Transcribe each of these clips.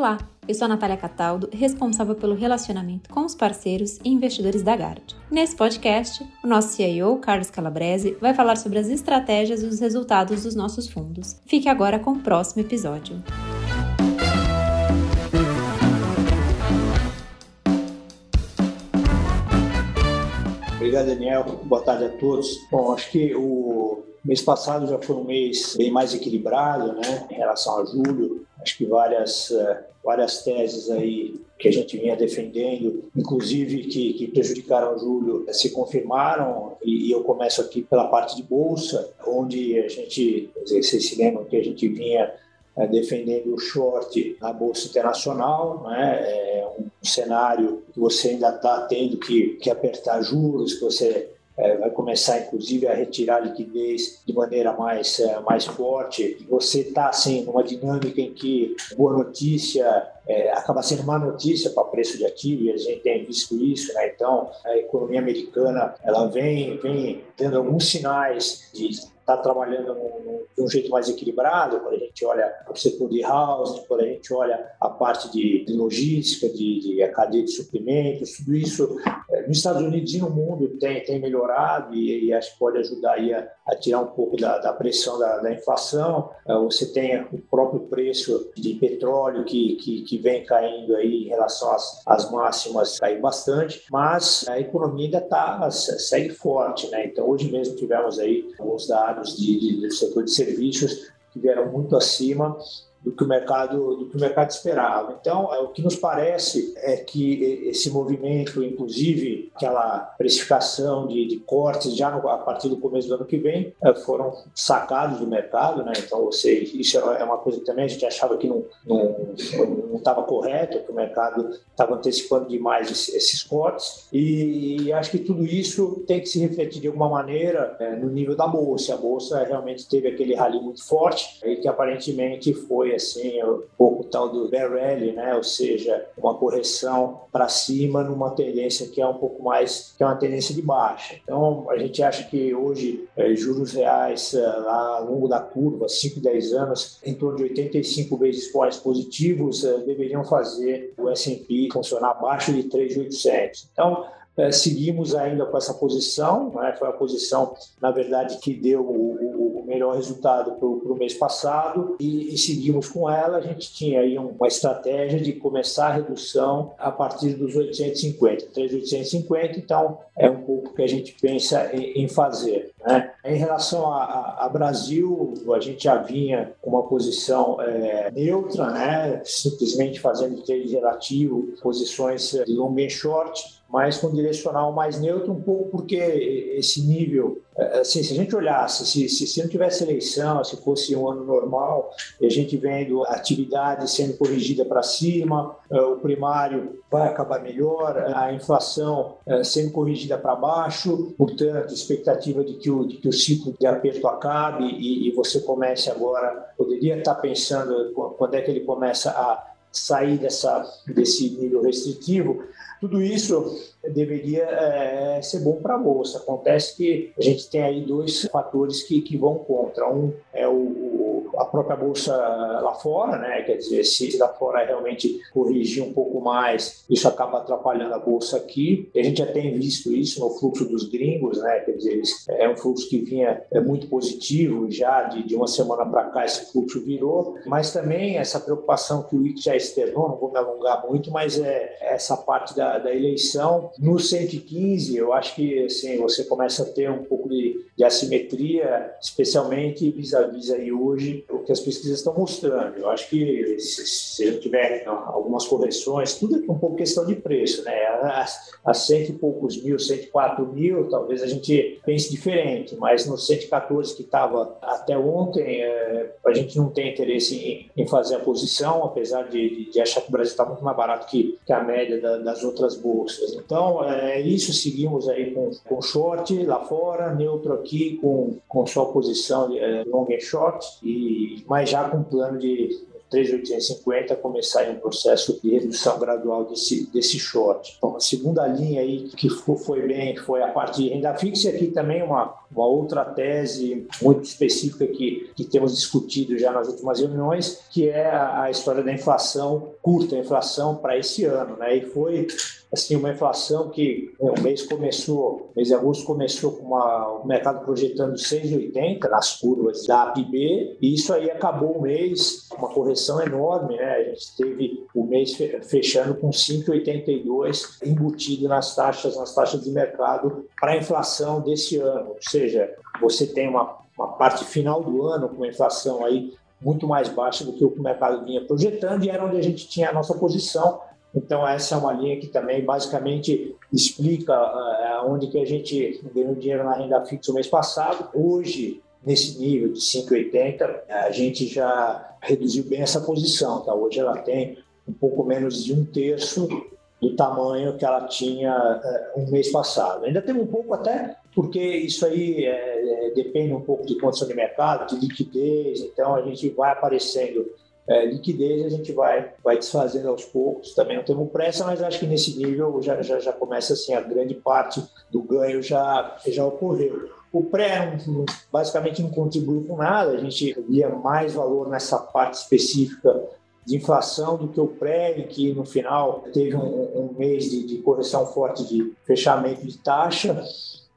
Olá, eu sou a Natália Cataldo, responsável pelo relacionamento com os parceiros e investidores da Gard. Nesse podcast, o nosso CIO, Carlos Calabrese, vai falar sobre as estratégias e os resultados dos nossos fundos. Fique agora com o próximo episódio. Obrigado, Daniel. Boa tarde a todos. Bom, acho que o mês passado já foi um mês bem mais equilibrado, né, em relação a julho. Acho que várias, eh, várias teses aí que a gente vinha defendendo, inclusive que, que prejudicaram o julho, eh, se confirmaram. E, e, eu começo aqui pela parte de bolsa, onde a gente, vocês se lembram que a gente vinha é, defendendo o short na Bolsa Internacional, né? é um cenário que você ainda está tendo que, que apertar juros, que você é, vai começar, inclusive, a retirar liquidez de maneira mais, é, mais forte. Você está, assim, numa dinâmica em que boa notícia é, acaba sendo má notícia para preço de ativo, e a gente tem visto isso, né? Então, a economia americana, ela vem, vem dando alguns sinais de está trabalhando num, de um jeito mais equilibrado, quando a gente olha o setor de housing, quando a gente olha a parte de, de logística, de, de, a cadeia de suprimentos, tudo isso é, nos Estados Unidos e no mundo tem, tem melhorado e, e acho que pode ajudar a, a tirar um pouco da, da pressão da, da inflação. É, você tem o próprio preço de petróleo que, que, que vem caindo aí em relação às, às máximas, caiu bastante, mas a economia ainda tá, segue forte, né? Então hoje mesmo tivemos aí alguns dados de, de, do setor de serviços que vieram muito acima do que o mercado do que o mercado esperava. Então, é, o que nos parece é que esse movimento, inclusive aquela precificação de, de cortes já no, a partir do começo do ano que vem, é, foram sacados do mercado, né? Então, seja, isso é uma coisa que também a gente achava que não não estava correto, que o mercado estava antecipando demais esses cortes e acho que tudo isso tem que se refletir de alguma maneira é, no nível da bolsa. A bolsa realmente teve aquele rally muito forte e que aparentemente foi foi assim um pouco tal do bear rally, né? Ou seja, uma correção para cima numa tendência que é um pouco mais que é uma tendência de baixa. Então a gente acha que hoje é, juros reais é, lá ao longo da curva, 5, 10 anos, em torno de 85 vezes points positivos, é, deveriam fazer o S&P funcionar abaixo de 3.800. Então é, seguimos ainda com essa posição, né? foi a posição, na verdade, que deu o, o, melhor resultado para o mês passado e, e, seguimos com ela. A gente tinha aí uma estratégia de começar a redução a partir dos 850, 3,850, então é um pouco que a gente pensa em, em fazer. Né? Em relação a, a, a, Brasil, a gente já vinha com uma posição é, neutra, né? simplesmente fazendo trade relativo, posições de long e short, mas com direcional mais neutro, um pouco porque esse nível, é, assim, se a gente olhasse, se, se, se não tivesse eleição, se fosse um ano normal, a gente vendo a atividade sendo corrigida para cima, é, o primário vai acabar melhor, a inflação é, sendo corrigida para baixo, portanto, expectativa de que o, de que o ciclo de aperto acabe e, e você comece agora, poderia estar pensando quando é que ele começa a sair dessa, desse nível restritivo, tudo isso deveria é, ser bom para a bolsa. Acontece que a gente tem aí dois fatores que, que vão contra. Um é o, a própria bolsa lá fora, né? Quer dizer, se lá fora realmente corrigir um pouco mais, isso acaba atrapalhando a bolsa aqui. A gente já tem visto isso no fluxo dos gringos, né? Quer dizer, é um fluxo que vinha é muito positivo já de, de uma semana para cá esse fluxo virou, mas também essa preocupação que o IC já externou, não vou me alongar muito, mas é essa parte da, da eleição no 115, eu acho que assim você começa a ter um pouco de, de assimetria, especialmente vis-à-vis aí hoje o que as pesquisas estão mostrando. Eu acho que se, se eu tiver algumas correções, tudo é um pouco questão de preço, né? A, a cento e poucos mil, 104 mil, talvez a gente pense diferente, mas no 114 que estava até ontem, é, a gente não tem interesse em, em fazer a posição, apesar de, de, achar que o Brasil está muito mais barato que, que a média da, das outras bolsas. Então, é isso, seguimos aí com, com short lá fora, neutro aqui, com, com sua posição é, long e short, e, mas já com plano de 3,850 começar um processo de redução gradual desse, desse short. Então, a segunda linha aí que foi bem foi a parte de renda fixa, aqui também uma, uma outra tese muito específica que, que temos discutido já nas últimas reuniões, que é a, a história da inflação curta, a inflação para esse ano. Né? E foi assim uma inflação que né, o mês começou, mês de agosto começou com uma, o mercado projetando 6,80 nas curvas da APB e isso aí acabou o mês uma correção enorme, né? A gente teve o mês fechando com 5,82 embutido nas taxas, nas taxas de mercado para a inflação desse ano. Seja, você tem uma, uma parte final do ano com inflação aí muito mais baixa do que o mercado vinha projetando e era onde a gente tinha a nossa posição então, essa é uma linha que também basicamente explica uh, onde que a gente ganhou dinheiro na renda fixa o mês passado. Hoje, nesse nível de 5,80, a gente já reduziu bem essa posição. Tá? Hoje ela tem um pouco menos de um terço do tamanho que ela tinha uh, um mês passado. Ainda tem um pouco até porque isso aí é, é, depende um pouco de condição de mercado, de liquidez, então a gente vai aparecendo é, liquidez a gente vai, vai desfazendo aos poucos. Também não temos pressa, mas acho que nesse nível já, já, já começa assim, a grande parte do ganho já, já ocorreu. O pré basicamente não contribuiu com nada, a gente via mais valor nessa parte específica de inflação do que o pré, que no final teve um, um mês de, de correção forte de fechamento de taxa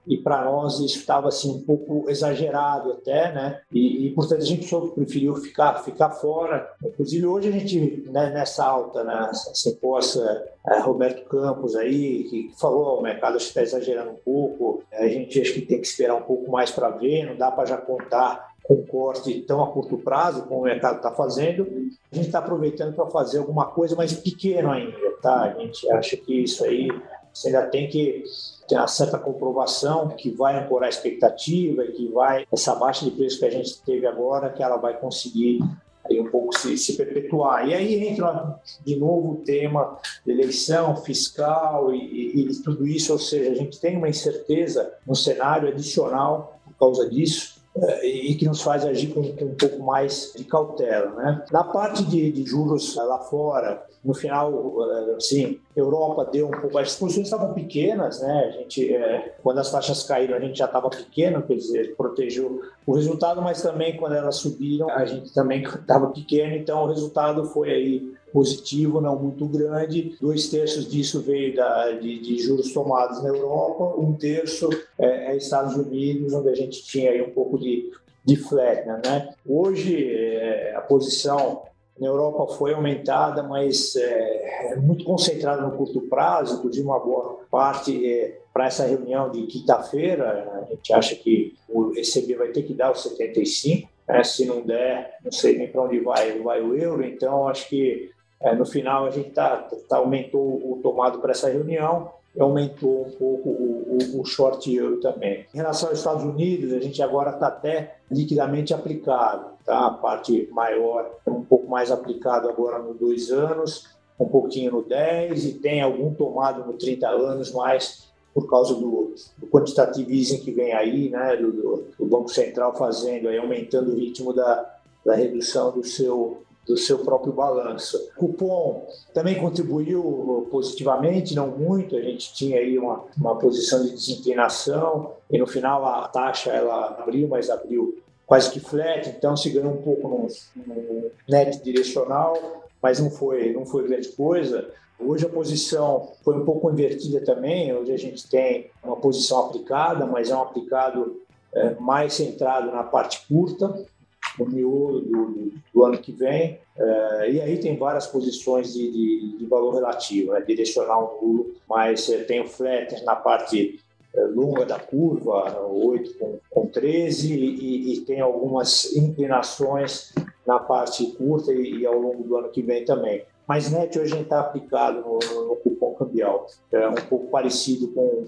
e para nós estava assim um pouco exagerado até, né? E, e, portanto a gente preferiu ficar ficar fora. Inclusive hoje a gente né, nessa alta, né, assim, possa é, Roberto Campos aí que falou o mercado está exagerando um pouco. A gente acho que tem que esperar um pouco mais para ver. Não dá para já contar com corte tão a curto prazo como o mercado está fazendo. A gente está aproveitando para fazer alguma coisa mais pequeno ainda, tá? A gente acha que isso aí você ainda tem que ter uma certa comprovação que vai ancorar a expectativa, que vai, essa baixa de preço que a gente teve agora, que ela vai conseguir aí um pouco se, se perpetuar. E aí entra de novo o tema de eleição fiscal e, e, e tudo isso, ou seja, a gente tem uma incerteza no cenário adicional por causa disso, e que nos faz agir com, com, um pouco mais de cautela. Né? Na parte de, de, juros lá fora, no final, eh, assim, Europa deu um pouco, as posições estavam pequenas, né? A gente, é, quando as taxas caíram, a gente já estava pequeno, quer dizer, protegeu o resultado, mas também quando elas subiram, a gente também estava pequeno, então o resultado foi aí positivo, não muito grande. Dois terços disso veio da, de, de juros tomados na Europa, um terço é, é, Estados Unidos, onde a gente tinha aí um pouco de, de flat, né? Hoje, é, a posição na Europa foi aumentada, mas é, é muito concentrada no curto prazo, inclusive uma boa parte é, para essa reunião de quinta-feira. A gente acha que o ECB vai ter que dar os 75, né? se não der, não sei nem para onde vai, vai o euro, então acho que é, no final, a gente tá, tá, aumentou o tomado para essa reunião e aumentou um pouco o, o, o, short yield também. Em relação aos Estados Unidos, a gente agora está até liquidamente aplicado, tá? a parte maior é um pouco mais aplicado agora no dois anos, um pouquinho no 10 e tem algum tomado no 30 anos, mas por causa do, do quantitative easing que vem aí, né, do, do, Banco Central fazendo, aí, aumentando o ritmo da, da redução do seu, do seu próprio balanço. Cupom também contribuiu positivamente, não muito, a gente tinha aí uma, uma posição de desinclinação e no final a taxa ela abriu, mas abriu quase que flat, então se ganhou um pouco no, no net direcional, mas não foi, não foi grande coisa. Hoje a posição foi um pouco invertida também, hoje a gente tem uma posição aplicada, mas é um aplicado é, mais centrado na parte curta, no miolo do, do, ano que vem. É, e aí tem várias posições de, de, de valor relativo, né? direcional nulo, mas é, tem o flat na parte é, longa da curva, 8 com, com 13, e, e, tem algumas inclinações na parte curta e, e, ao longo do ano que vem também. Mas net hoje a gente está aplicado no, no, cupom cambial, é um pouco parecido com,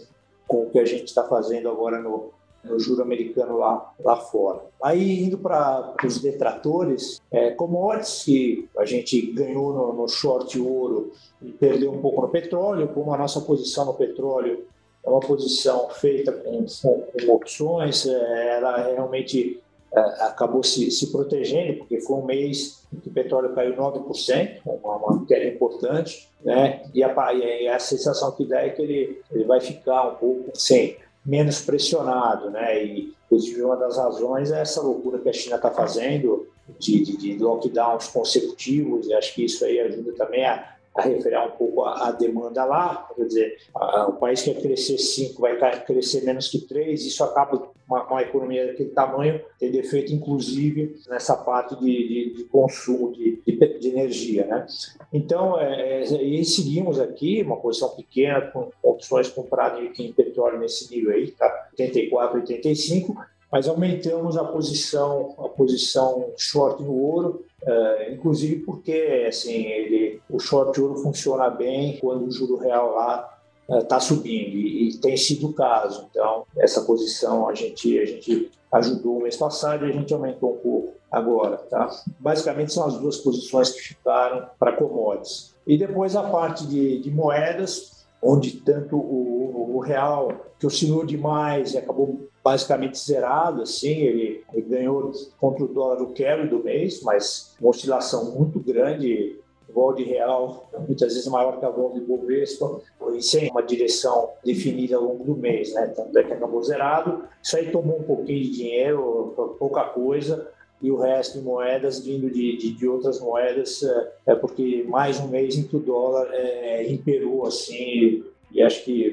com o que a gente está fazendo agora no, no juro americano lá, lá fora. Aí, indo para os detratores, é, commodities que a gente ganhou no, no short ouro e perdeu um pouco no petróleo, como a nossa posição no petróleo é uma posição feita com, com, com opções, é, ela realmente é, acabou se, se protegendo, porque foi um mês em que o petróleo caiu 9%, uma, uma queda importante, né? E a, e a sensação que dá é que ele, ele vai ficar um pouco sem menos pressionado, né? E, inclusive, uma das razões é essa loucura que a China está fazendo de, de, de, lockdowns consecutivos, e acho que isso aí ajuda também a, a um pouco a, a, demanda lá. Quer dizer, a, o país quer crescer 5, vai crescer menos que 3, isso acaba uma, uma, economia daquele tamanho tendo efeito, inclusive, nessa parte de, de, de consumo de, de, energia. Né? Então, é, é, e seguimos aqui, uma posição pequena, com opções compradas em petróleo nesse nível aí, tá? 84, 85, mas aumentamos a posição, a posição short no ouro, uh, inclusive porque assim, ele, o short ouro funciona bem quando o juro real lá está uh, subindo, e, e, tem sido o caso. Então, essa posição a gente, a gente ajudou o mês passado e a gente aumentou um pouco agora. Tá? Basicamente, são as duas posições que ficaram para commodities. E depois a parte de, de moedas, onde tanto o, o real, que oscilou demais e acabou basicamente zerado, assim, ele, ele, ganhou contra o dólar o carry do mês, mas uma oscilação muito grande, vol de real muitas vezes maior que a vol de Bovespa, e sem uma direção definida ao longo do mês, né? Tanto é que acabou zerado. Isso aí tomou um pouquinho de dinheiro, pouca coisa, e o resto em moedas vindo de, de, de, outras moedas, é, é porque mais um mês em que o dólar é, imperou assim, e acho que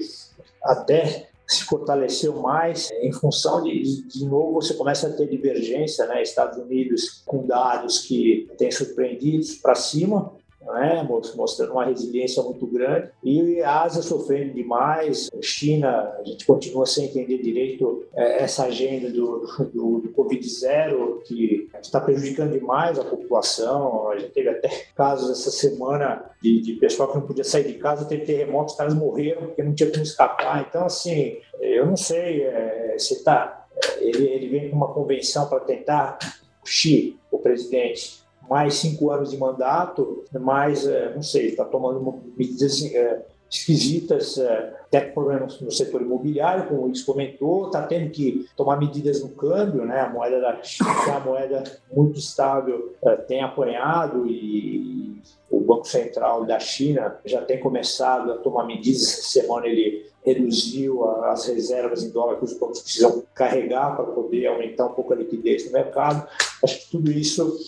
até se fortaleceu mais em função de, de novo, você começa a ter divergência, né? Estados Unidos com dados que têm surpreendidos para cima, né, mostrando uma resiliência muito grande. E a Ásia sofrendo demais, China, a gente continua sem entender direito é, essa agenda do, do, do Covid-0, que está prejudicando demais a população. A gente teve até casos essa semana de, de pessoal que não podia sair de casa, teve terremotos, os caras morreram porque não tinha como escapar. Então, assim, eu não sei é, se está. Ele, ele vem com uma convenção para tentar, Xi, o presidente, mais cinco anos de mandato, mais, é, não sei, está tomando medidas é, esquisitas, é, até problemas no setor imobiliário, como o Luiz comentou, está tendo que tomar medidas no câmbio, né? A moeda da China, uma moeda muito estável, tem apanhado e o Banco Central da China já tem começado a tomar medidas. Essa semana ele reduziu as reservas em dólar que os bancos precisam carregar para poder aumentar um pouco a liquidez no mercado. Acho que tudo isso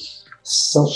são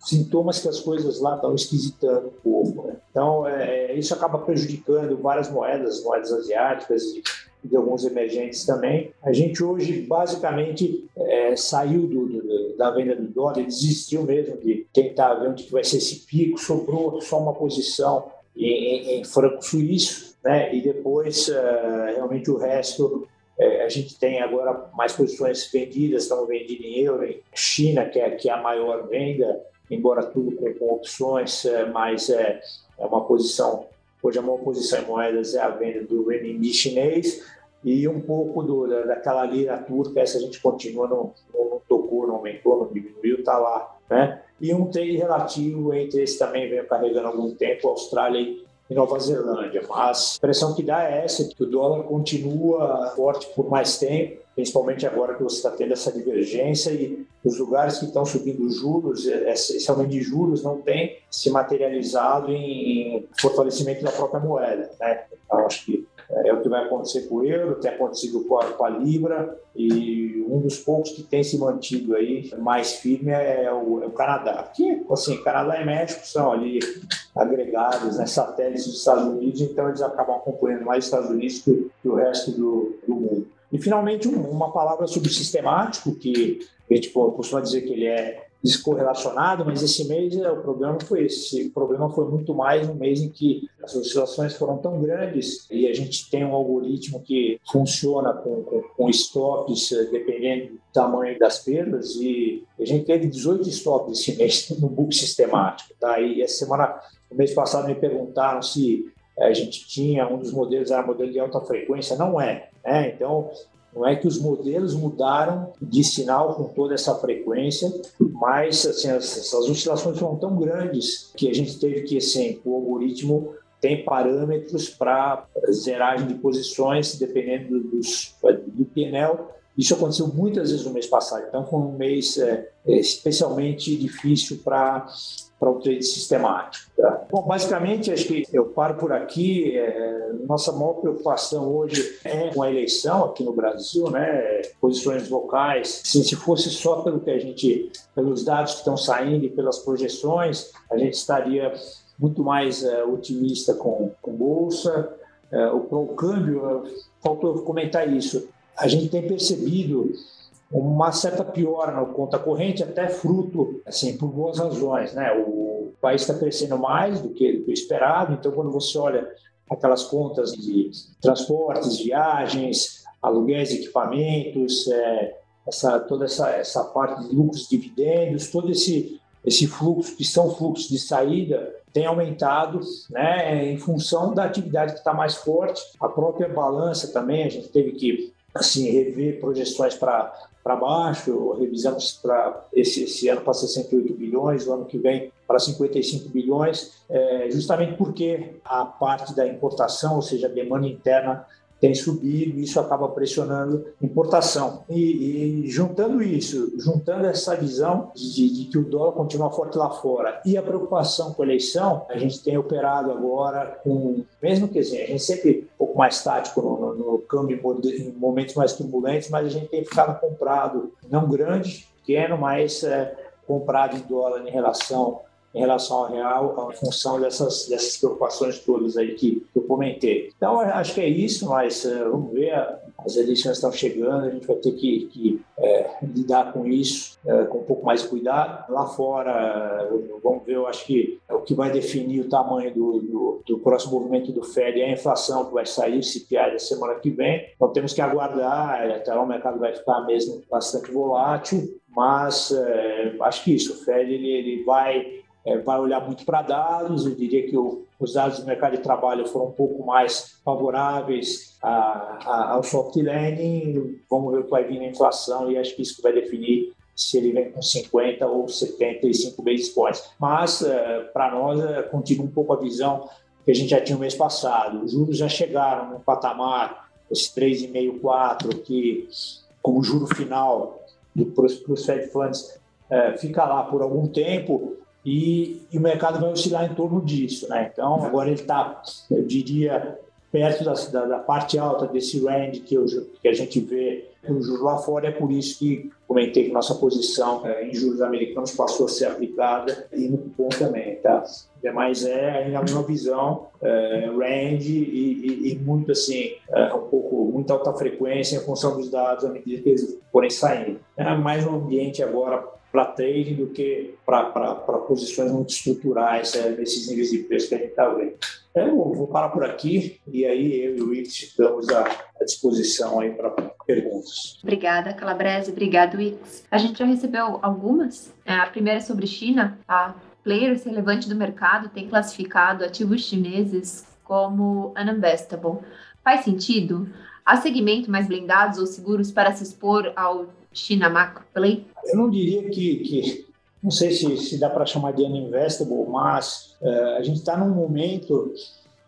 sintomas que as coisas lá estão esquisitando um pouco. Né? Então, é, isso acaba prejudicando várias moedas, moedas asiáticas e de alguns emergentes também. A gente hoje basicamente é, saiu do, do, da venda do dólar, desistiu mesmo de tentar ver onde vai ser esse pico, sobrou só uma posição em, em, em franco suíço, né? e depois uh, realmente o resto é, a gente tem agora mais posições vendidas, estão vendidas em euro, em China, que é, que é a maior venda, embora tudo com, com opções, é, mas é, é uma posição, hoje a maior posição em moedas é a venda do renminbi chinês e um pouco do, daquela lira turca, essa a gente continua, não, não tocou, não aumentou, não diminuiu, está lá. Né? E um trade relativo entre esse também vem carregando algum tempo, Austrália e Nova Zelândia. Mas a impressão que dá é essa, que o dólar continua forte por mais tempo, principalmente agora que você está tendo essa divergência e os lugares que estão subindo juros, esse aumento de juros não tem se materializado em fortalecimento da própria moeda. Né? Então, acho que é o que vai acontecer com o euro, tem acontecido com a, com a Libra e um dos poucos que tem se mantido aí mais firme é o, é o Canadá. Que, assim, Canadá e México são ali agregados, né, satélites dos Estados Unidos, então eles acabam acompanhando mais os Estados Unidos que, que o resto do, do mundo. E, finalmente, um, uma palavra sobre o sistemático, que a gente costuma dizer que ele é descorrelacionado, mas esse mês é, o problema foi esse. O problema foi muito mais um mês em que as oscilações foram tão grandes e a gente tem um algoritmo que funciona com, com, com stops eh, dependendo do tamanho das perdas e a gente teve 18 stops esse mês no book sistemático. Tá? E essa semana, no mês passado, me perguntaram se eh, a gente tinha um dos modelos era modelo de alta frequência, não é. Né? Então, não é que os modelos mudaram de sinal com toda essa frequência, mas assim, essas oscilações foram tão grandes que a gente teve que, assim, o algoritmo tem parâmetros para zeragem de posições, dependendo dos, do PNL, Isso aconteceu muitas vezes no mês passado, então foi um mês é, especialmente difícil para para o trade sistemático. Tá? Bom, basicamente, acho que eu paro por aqui. É, nossa maior preocupação hoje é com a eleição aqui no Brasil, né? Posições locais. Assim, se fosse só pelo que a gente, pelos dados que estão saindo e pelas projeções, a gente estaria muito mais é, otimista com, com bolsa. É, o, o câmbio, faltou comentar isso. A gente tem percebido uma certa piora na conta corrente, até fruto, assim, por boas razões, né? O país está crescendo mais do que, que esperado, então quando você olha aquelas contas de transportes, viagens, aluguéis, equipamentos, é, essa, toda essa, essa parte de lucros, dividendos, todo esse, esse fluxo, que são fluxos de saída, tem aumentado né, em função da atividade que está mais forte. A própria balança também, a gente teve que assim rever projeções para baixo, revisamos para esse, esse, ano para 68 bilhões, o ano que vem para 55 bilhões, é, justamente porque a parte da importação, ou seja, a demanda interna tem subido e isso acaba pressionando importação. E, e, juntando isso, juntando essa visão de, de, que o dólar continua forte lá fora e a preocupação com a eleição, a gente tem operado agora com, mesmo que assim, a gente sempre um pouco mais tático no, no, no câmbio em momentos mais turbulentos, mas a gente tem ficado comprado, não grande, pequeno, mas é, comprado em dólar em relação em relação ao real, em função dessas, dessas preocupações todas aí que, eu comentei. Então, acho que é isso, mas uh, vamos ver, as eleições estão chegando, a gente vai ter que, que é, lidar com isso é, com um pouco mais de cuidado. Lá fora, vamos ver, eu acho que o que vai definir o tamanho do, do, do próximo movimento do Fed é a inflação que vai sair, o CPI da semana que vem. Então, temos que aguardar, até lá o mercado vai ficar mesmo bastante volátil, mas é, acho que isso, o Fed ele, ele vai é, vai olhar muito para dados. Eu diria que o, os dados do mercado de trabalho foram um pouco mais favoráveis a, a, ao soft landing. Vamos ver o que vai vir na inflação e acho que isso vai definir se ele vem com 50 ou 75 basis points. Mas, é, para nós, é, continua um pouco a visão que a gente já tinha no mês passado. Os juros já chegaram no patamar, esse 3,5, 4, que como juro final para os Fed Funds é, fica lá por algum tempo, e, e, o mercado vai oscilar em torno disso. Né? Então, agora ele está, eu diria, perto da, da, da, parte alta desse range que, eu, que a gente vê no juros lá fora. É por isso que comentei que nossa posição é, em juros americanos passou a ser aplicada e no cupom também. Tá? Mas é ainda a mesma visão, é, range e, e, e, muito assim, é, um pouco, muita alta frequência em função dos dados à medida que eles forem saindo. É mais um ambiente agora para trading do que para posições muito estruturais é, nesses níveis de preço que a gente está vendo. É, eu vou parar por aqui e aí eu e o Wix estamos à, à disposição aí para perguntas. Obrigada, Calabrese. Obrigado, Wix. A gente já recebeu algumas. É, a primeira é sobre China. A players relevante do mercado tem classificado ativos chineses como uninvestable. Faz sentido? Há segmento mais blindados ou seguros para se expor ao China Macro Play? Eu não diria que, que não sei se, se dá para chamar de uninvestable, mas uh, a gente está num momento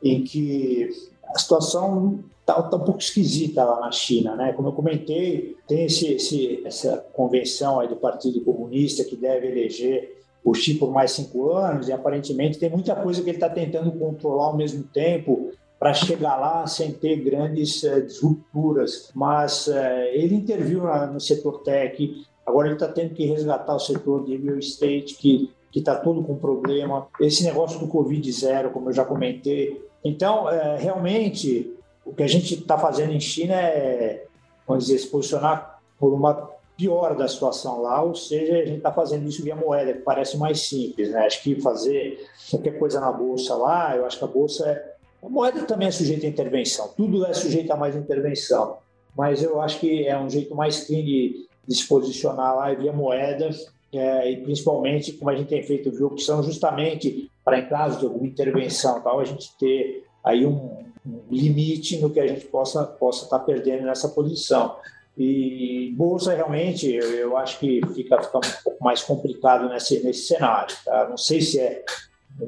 em que a situação está tá um pouco esquisita lá na China, né? Como eu comentei, tem esse, esse, essa convenção aí do Partido Comunista que deve eleger o Xi por mais cinco anos e aparentemente tem muita coisa que ele está tentando controlar ao mesmo tempo para chegar lá sem ter grandes uh, disrupturas. Mas uh, ele interviu no setor tech, agora ele está tendo que resgatar o setor de real estate, que que está todo com problema. Esse negócio do Covid zero, como eu já comentei. Então, uh, realmente, o que a gente está fazendo em China é, vamos dizer, se posicionar por uma pior da situação lá, ou seja, a gente está fazendo isso via moeda, que parece mais simples, né? Acho que fazer qualquer coisa na bolsa lá, eu acho que a bolsa é, a moeda também é sujeita a intervenção, tudo é sujeito a mais intervenção, mas eu acho que é um jeito mais clean de, de se posicionar lá via moeda, é, e principalmente, como a gente tem feito, viu, que são justamente para, em caso de alguma intervenção, tal, a gente ter aí um, um limite no que a gente possa possa estar tá perdendo nessa posição. E bolsa realmente, eu, eu acho que fica, fica um pouco mais complicado nesse, nesse cenário. Tá? Não sei se é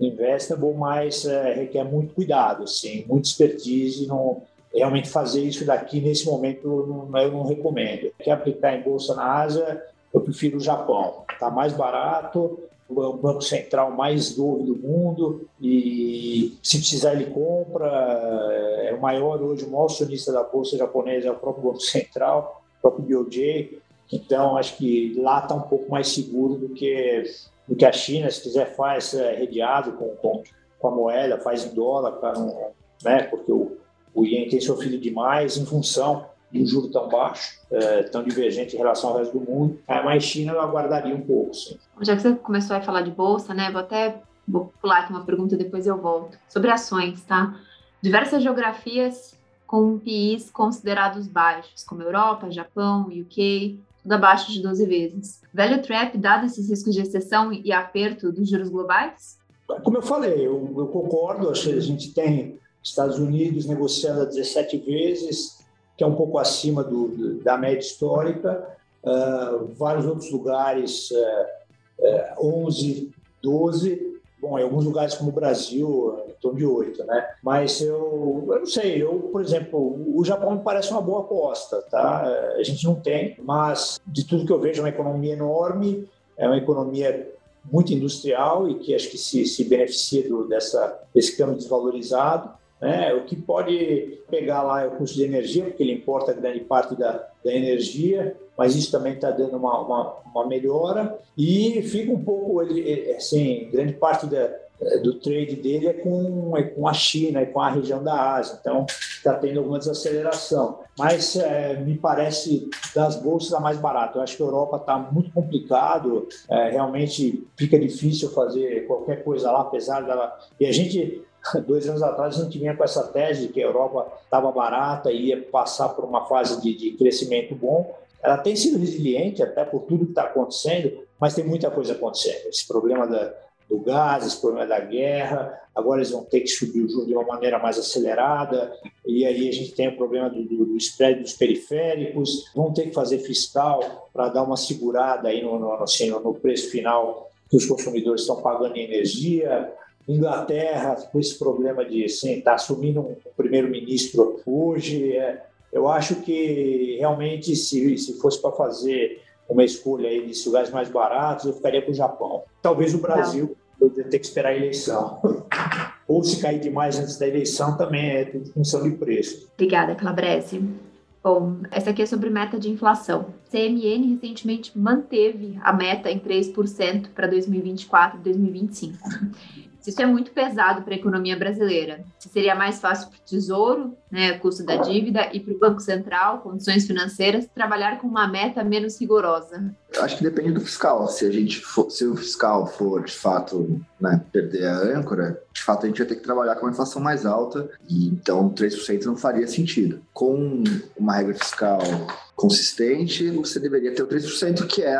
investable, mas é, requer muito cuidado, assim, muita expertise. Não, realmente fazer isso daqui nesse momento não, eu não recomendo. Quer aplicar em bolsa na Ásia, eu prefiro o Japão. Está mais barato, o banco central mais novo do mundo e se precisar ele compra. É o maior hoje, o maior acionista da bolsa japonesa é o próprio banco central, o próprio BOJ. Então acho que lá está um pouco mais seguro do que do que a China. Se quiser faz é, redeado com, com, com, a moeda, faz em dólar, para né? Porque o, o ien tem sofrido demais em função do juro tão baixo, é, tão divergente em relação ao resto do mundo. É, mas China eu aguardaria um pouco, sim. Já que você começou a falar de bolsa, né? Vou até vou pular aqui uma pergunta depois eu volto sobre ações, tá? Diversas geografias com PIs considerados baixos, como Europa, Japão, UK, abaixo de 12 vezes. Velho trap, dado esses riscos de exceção e aperto dos juros globais? Como eu falei, eu, eu concordo. Acho que a gente tem Estados Unidos negociando a 17 vezes, que é um pouco acima do, da média histórica. Uh, vários outros lugares, uh, uh, 11, 12. Bom, em alguns lugares como o Brasil, em torno de 8, né? Mas eu, eu não sei, eu, por exemplo, o Japão me parece uma boa aposta, tá? A gente não tem, mas de tudo que eu vejo é uma economia enorme, é uma economia muito industrial e que acho que se, se beneficia do, dessa, desse câmbio desvalorizado. Né? O que pode pegar lá é o custo de energia, porque ele importa grande parte da, da energia, mas isso também está dando uma, uma, uma, melhora. E fica um pouco, assim, grande parte da, do trade dele é com, é com a China, é com a região da Ásia. Então, está tendo alguma desaceleração. Mas é, me parece das bolsas a mais barata. Eu acho que a Europa está muito complicado. É, realmente fica difícil fazer qualquer coisa lá, apesar dela. E a gente dois anos atrás a gente vinha com essa tese de que a Europa estava barata e ia passar por uma fase de, de, crescimento bom. Ela tem sido resiliente até por tudo que está acontecendo, mas tem muita coisa acontecendo. Esse problema da, do gás, esse problema da guerra, agora eles vão ter que subir o juro de uma maneira mais acelerada, e aí a gente tem o problema do, do, do spread dos periféricos, vão ter que fazer fiscal para dar uma segurada aí no, no, assim, no preço final que os consumidores estão pagando em energia, Inglaterra, com esse problema de estar tá assumindo um primeiro-ministro hoje, é, eu acho que realmente, se, se fosse para fazer uma escolha aí de lugares mais baratos, eu ficaria com o Japão. Talvez o Brasil, eu ter que esperar a eleição. Ou se cair demais antes da eleição, também é tudo função de preço. Obrigada, Calabrese. Bom, essa aqui é sobre meta de inflação. CMN recentemente manteve a meta em 3% para 2024 e 2025 se isso é muito pesado para a economia brasileira, se seria mais fácil para o Tesouro, né, custo da dívida, e para o Banco Central, condições financeiras, trabalhar com uma meta menos rigorosa? Eu acho que depende do fiscal. Se a gente for, se o fiscal for de fato né, perder a âncora, de fato a gente vai ter que trabalhar com uma inflação mais alta, e então 3% não faria sentido. Com uma regra fiscal consistente, você deveria ter o 3%, que é,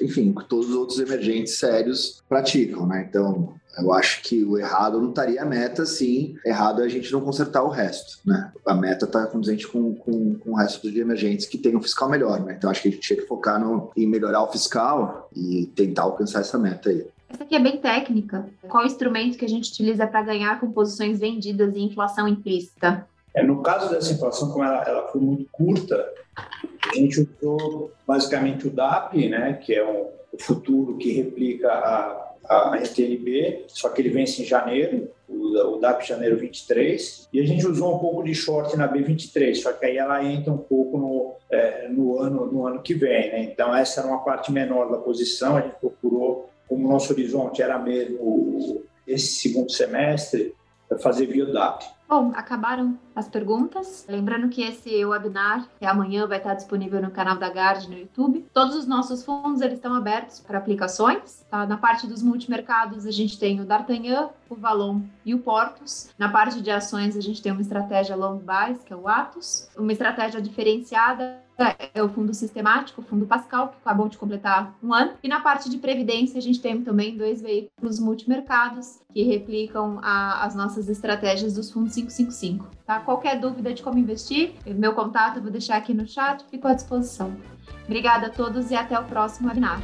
enfim, que todos os outros emergentes sérios praticam, né? Então, eu acho que o errado não estaria a meta, sim. Errado é a gente não consertar o resto, né? A meta está condizente com, com, com o resto de emergentes que tem um fiscal melhor, né? Então, acho que a gente tinha que focar no, em melhorar o fiscal e tentar alcançar essa meta aí. Essa aqui é bem técnica. Qual o instrumento que a gente utiliza para ganhar com posições vendidas e inflação implícita? É, no caso dessa inflação, como ela, ela foi muito curta, a gente usou basicamente o DAP, né, que é um, o futuro que replica a, a RTLB, só que ele vence em janeiro, o, o DAP janeiro 23, e a gente usou um pouco de short na B23, só que aí ela entra um pouco no, é, no, ano, no ano que vem. Né? Então, essa era uma parte menor da posição, a gente procurou, como o nosso horizonte era mesmo esse segundo semestre, fazer via DAP. Bom, acabaram as perguntas. Lembrando que esse webinar amanhã vai estar disponível no canal da Gard no YouTube. Todos os nossos fundos eles estão abertos para aplicações. Tá? Na parte dos multimercados a gente tem o D'Artagnan, o Valon e o Portos. Na parte de ações a gente tem uma estratégia long buys, que é o Atos, uma estratégia diferenciada é o fundo sistemático, o fundo Pascal, que acabou de completar um ano. E na parte de previdência, a gente tem também dois veículos multimercados que replicam a, as nossas estratégias dos fundos 555. Tá? Qualquer dúvida de como investir, meu contato eu vou deixar aqui no chat, fico à disposição. Obrigada a todos e até o próximo webinar.